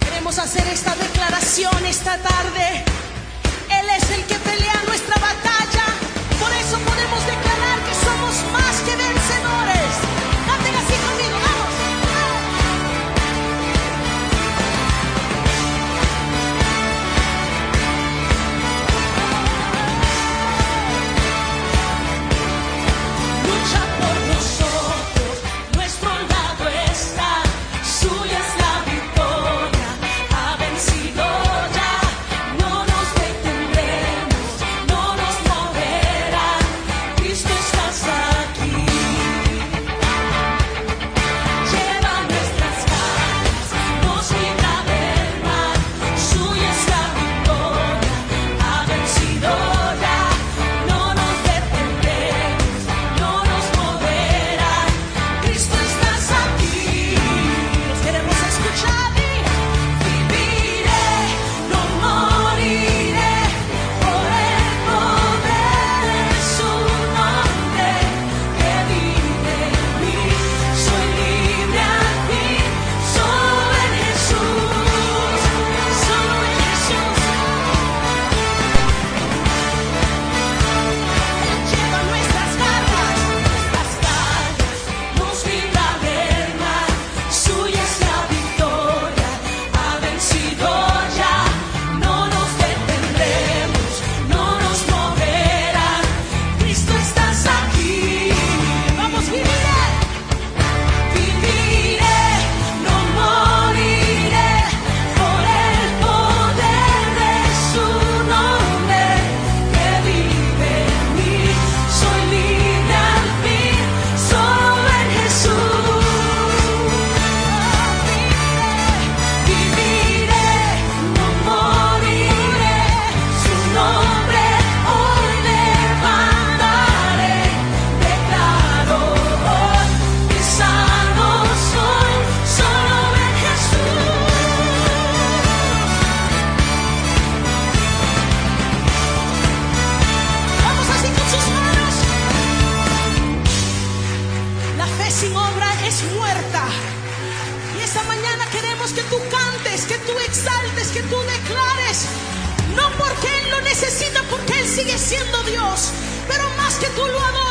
Queremos hacer esta declaración esta tarde. Él es el que pelea nuestra batalla. tú cantes, que tú exaltes, que tú declares. No porque Él lo necesita, porque Él sigue siendo Dios, pero más que tú lo adoras.